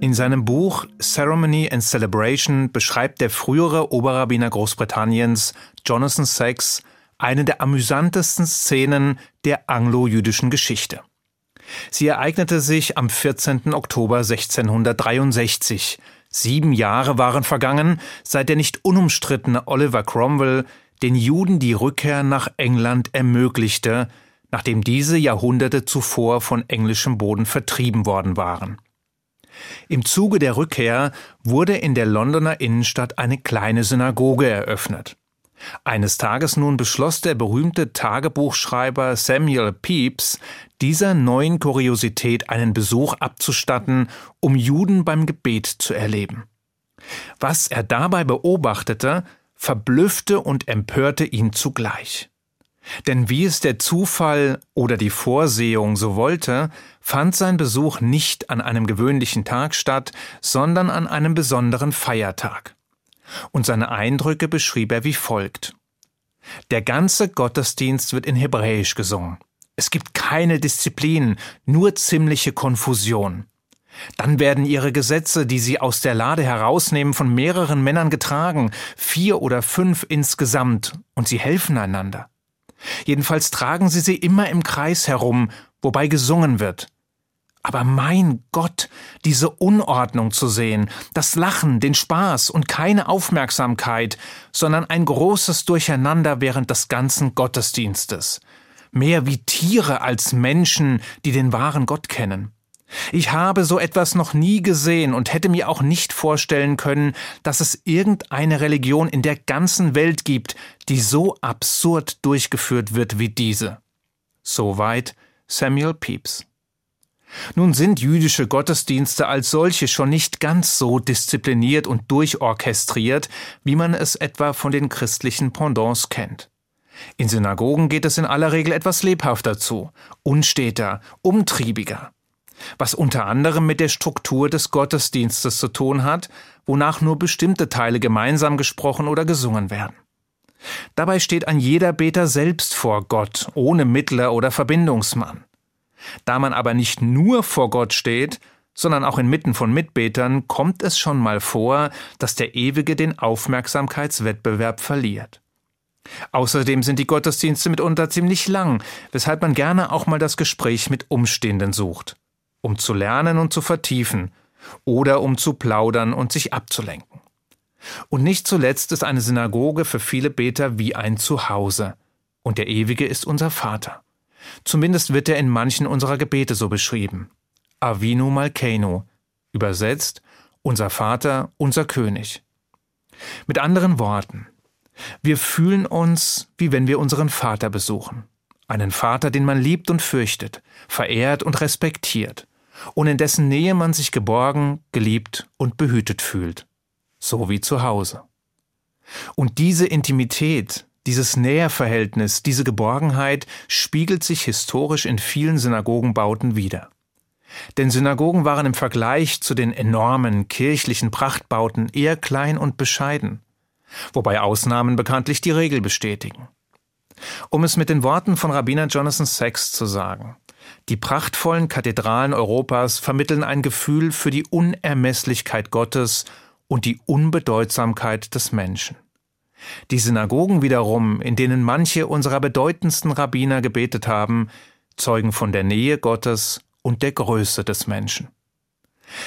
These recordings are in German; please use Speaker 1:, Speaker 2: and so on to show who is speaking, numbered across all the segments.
Speaker 1: In seinem Buch Ceremony and Celebration beschreibt der frühere Oberrabbiner Großbritanniens Jonathan Sachs eine der amüsantesten Szenen der anglo-jüdischen Geschichte. Sie ereignete sich am 14. Oktober 1663. Sieben Jahre waren vergangen, seit der nicht unumstrittene Oliver Cromwell den Juden die Rückkehr nach England ermöglichte, nachdem diese Jahrhunderte zuvor von englischem Boden vertrieben worden waren. Im Zuge der Rückkehr wurde in der Londoner Innenstadt eine kleine Synagoge eröffnet. Eines Tages nun beschloss der berühmte Tagebuchschreiber Samuel Pepys, dieser neuen Kuriosität einen Besuch abzustatten, um Juden beim Gebet zu erleben. Was er dabei beobachtete, verblüffte und empörte ihn zugleich. Denn wie es der Zufall oder die Vorsehung so wollte, fand sein Besuch nicht an einem gewöhnlichen Tag statt, sondern an einem besonderen Feiertag. Und seine Eindrücke beschrieb er wie folgt. Der ganze Gottesdienst wird in Hebräisch gesungen. Es gibt keine Disziplin, nur ziemliche Konfusion. Dann werden ihre Gesetze, die sie aus der Lade herausnehmen, von mehreren Männern getragen, vier oder fünf insgesamt, und sie helfen einander. Jedenfalls tragen sie sie immer im Kreis herum, wobei gesungen wird. Aber mein Gott, diese Unordnung zu sehen, das Lachen, den Spaß und keine Aufmerksamkeit, sondern ein großes Durcheinander während des ganzen Gottesdienstes. Mehr wie Tiere als Menschen, die den wahren Gott kennen. Ich habe so etwas noch nie gesehen und hätte mir auch nicht vorstellen können, dass es irgendeine Religion in der ganzen Welt gibt, die so absurd durchgeführt wird wie diese. Soweit Samuel Pepys. Nun sind jüdische Gottesdienste als solche schon nicht ganz so diszipliniert und durchorchestriert, wie man es etwa von den christlichen Pendants kennt. In Synagogen geht es in aller Regel etwas lebhafter zu, unsteter, umtriebiger was unter anderem mit der Struktur des Gottesdienstes zu tun hat, wonach nur bestimmte Teile gemeinsam gesprochen oder gesungen werden. Dabei steht ein jeder Beter selbst vor Gott, ohne Mittler oder Verbindungsmann. Da man aber nicht nur vor Gott steht, sondern auch inmitten von Mitbetern, kommt es schon mal vor, dass der Ewige den Aufmerksamkeitswettbewerb verliert. Außerdem sind die Gottesdienste mitunter ziemlich lang, weshalb man gerne auch mal das Gespräch mit Umstehenden sucht um zu lernen und zu vertiefen oder um zu plaudern und sich abzulenken. Und nicht zuletzt ist eine Synagoge für viele Beter wie ein Zuhause. Und der Ewige ist unser Vater. Zumindest wird er in manchen unserer Gebete so beschrieben. Avinu Malkeinu, übersetzt unser Vater, unser König. Mit anderen Worten, wir fühlen uns, wie wenn wir unseren Vater besuchen. Einen Vater, den man liebt und fürchtet, verehrt und respektiert, und in dessen Nähe man sich geborgen, geliebt und behütet fühlt, so wie zu Hause. Und diese Intimität, dieses Näherverhältnis, diese Geborgenheit spiegelt sich historisch in vielen Synagogenbauten wider. Denn Synagogen waren im Vergleich zu den enormen kirchlichen Prachtbauten eher klein und bescheiden, wobei Ausnahmen bekanntlich die Regel bestätigen. Um es mit den Worten von Rabbiner Jonathan Sachs zu sagen, die prachtvollen Kathedralen Europas vermitteln ein Gefühl für die Unermesslichkeit Gottes und die Unbedeutsamkeit des Menschen. Die Synagogen wiederum, in denen manche unserer bedeutendsten Rabbiner gebetet haben, zeugen von der Nähe Gottes und der Größe des Menschen.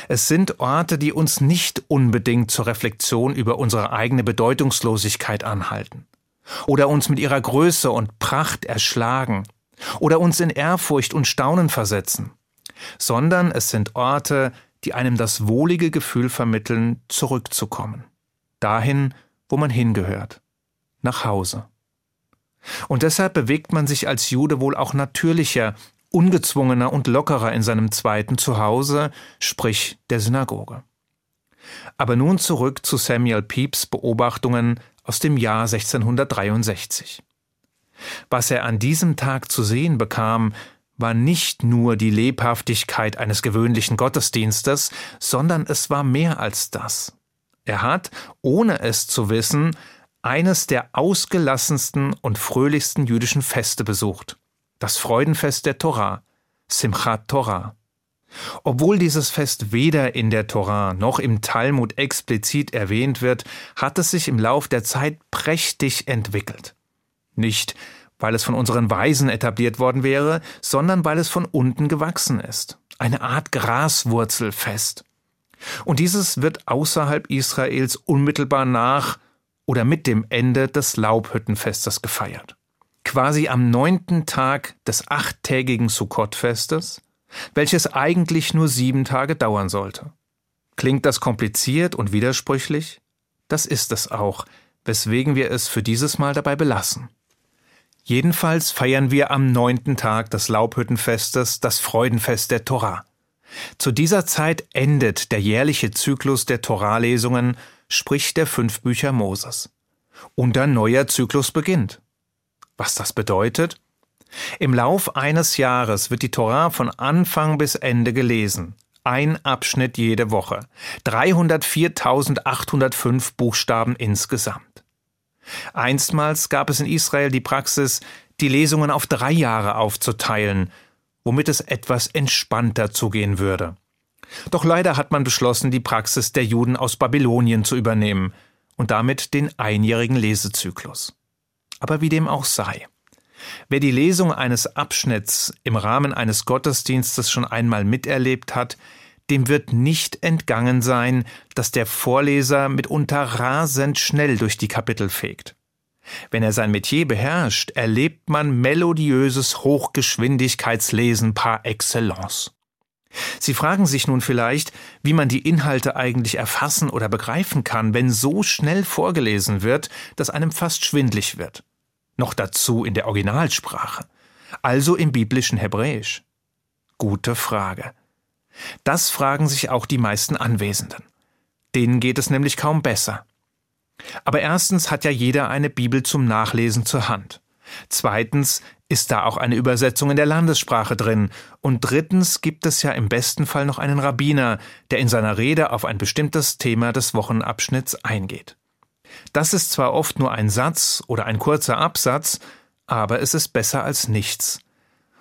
Speaker 1: Es sind Orte, die uns nicht unbedingt zur Reflexion über unsere eigene Bedeutungslosigkeit anhalten oder uns mit ihrer Größe und Pracht erschlagen oder uns in Ehrfurcht und Staunen versetzen, sondern es sind Orte, die einem das wohlige Gefühl vermitteln, zurückzukommen, dahin, wo man hingehört, nach Hause. Und deshalb bewegt man sich als Jude wohl auch natürlicher, ungezwungener und lockerer in seinem zweiten Zuhause, sprich der Synagoge. Aber nun zurück zu Samuel Pepys Beobachtungen aus dem Jahr 1663. Was er an diesem Tag zu sehen bekam, war nicht nur die Lebhaftigkeit eines gewöhnlichen Gottesdienstes, sondern es war mehr als das. Er hat, ohne es zu wissen, eines der ausgelassensten und fröhlichsten jüdischen Feste besucht, das Freudenfest der Torah, Simchat Torah. Obwohl dieses Fest weder in der Torah noch im Talmud explizit erwähnt wird, hat es sich im Lauf der Zeit prächtig entwickelt. Nicht, weil es von unseren Weisen etabliert worden wäre, sondern weil es von unten gewachsen ist. Eine Art Graswurzelfest. Und dieses wird außerhalb Israels unmittelbar nach oder mit dem Ende des Laubhüttenfestes gefeiert. Quasi am neunten Tag des achttägigen Sukkot-Festes, welches eigentlich nur sieben Tage dauern sollte. Klingt das kompliziert und widersprüchlich? Das ist es auch, weswegen wir es für dieses Mal dabei belassen. Jedenfalls feiern wir am neunten Tag des Laubhüttenfestes das Freudenfest der Torah. Zu dieser Zeit endet der jährliche Zyklus der Torah-Lesungen, sprich der fünf Bücher Moses. Und ein neuer Zyklus beginnt. Was das bedeutet? Im Lauf eines Jahres wird die Torah von Anfang bis Ende gelesen. Ein Abschnitt jede Woche. 304.805 Buchstaben insgesamt. Einstmals gab es in Israel die Praxis, die Lesungen auf drei Jahre aufzuteilen, womit es etwas entspannter zugehen würde. Doch leider hat man beschlossen, die Praxis der Juden aus Babylonien zu übernehmen und damit den einjährigen Lesezyklus. Aber wie dem auch sei. Wer die Lesung eines Abschnitts im Rahmen eines Gottesdienstes schon einmal miterlebt hat, dem wird nicht entgangen sein, dass der Vorleser mitunter rasend schnell durch die Kapitel fegt. Wenn er sein Metier beherrscht, erlebt man melodiöses Hochgeschwindigkeitslesen par excellence. Sie fragen sich nun vielleicht, wie man die Inhalte eigentlich erfassen oder begreifen kann, wenn so schnell vorgelesen wird, dass einem fast schwindlig wird. Noch dazu in der Originalsprache, also im biblischen Hebräisch. Gute Frage. Das fragen sich auch die meisten Anwesenden. Denen geht es nämlich kaum besser. Aber erstens hat ja jeder eine Bibel zum Nachlesen zur Hand. Zweitens ist da auch eine Übersetzung in der Landessprache drin. Und drittens gibt es ja im besten Fall noch einen Rabbiner, der in seiner Rede auf ein bestimmtes Thema des Wochenabschnitts eingeht. Das ist zwar oft nur ein Satz oder ein kurzer Absatz, aber es ist besser als nichts.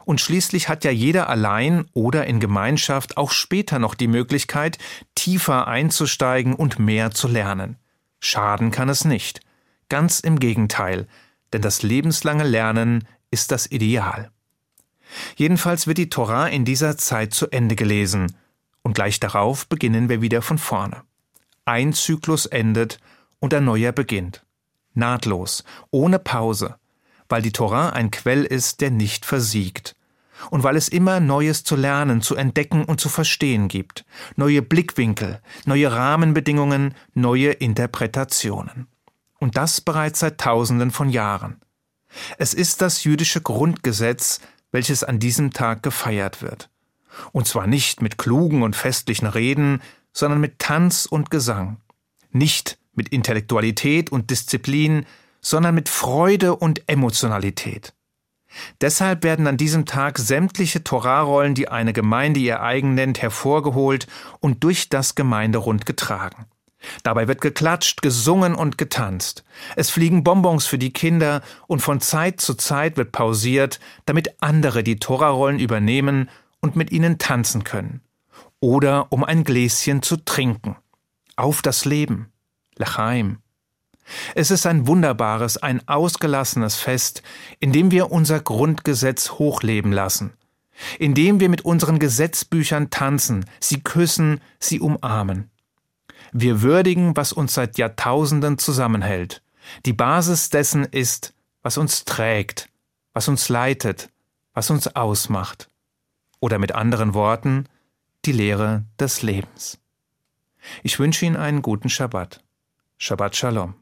Speaker 1: Und schließlich hat ja jeder allein oder in Gemeinschaft auch später noch die Möglichkeit, tiefer einzusteigen und mehr zu lernen. Schaden kann es nicht. Ganz im Gegenteil, denn das lebenslange Lernen ist das Ideal. Jedenfalls wird die Torah in dieser Zeit zu Ende gelesen, und gleich darauf beginnen wir wieder von vorne. Ein Zyklus endet und ein neuer beginnt. Nahtlos, ohne Pause, weil die Torah ein Quell ist, der nicht versiegt. Und weil es immer Neues zu lernen, zu entdecken und zu verstehen gibt. Neue Blickwinkel, neue Rahmenbedingungen, neue Interpretationen. Und das bereits seit Tausenden von Jahren. Es ist das jüdische Grundgesetz, welches an diesem Tag gefeiert wird. Und zwar nicht mit klugen und festlichen Reden, sondern mit Tanz und Gesang. Nicht mit Intellektualität und Disziplin, sondern mit Freude und Emotionalität. Deshalb werden an diesem Tag sämtliche Torarollen, die eine Gemeinde ihr eigen nennt, hervorgeholt und durch das Gemeinderund getragen. Dabei wird geklatscht, gesungen und getanzt. Es fliegen Bonbons für die Kinder und von Zeit zu Zeit wird pausiert, damit andere die Torarollen übernehmen und mit ihnen tanzen können. Oder um ein Gläschen zu trinken. Auf das Leben. Lachaim. Es ist ein wunderbares, ein ausgelassenes Fest, in dem wir unser Grundgesetz hochleben lassen, in dem wir mit unseren Gesetzbüchern tanzen, sie küssen, sie umarmen. Wir würdigen, was uns seit Jahrtausenden zusammenhält. Die Basis dessen ist, was uns trägt, was uns leitet, was uns ausmacht. Oder mit anderen Worten, die Lehre des Lebens. Ich wünsche Ihnen einen guten Schabbat. Shabbat Shalom.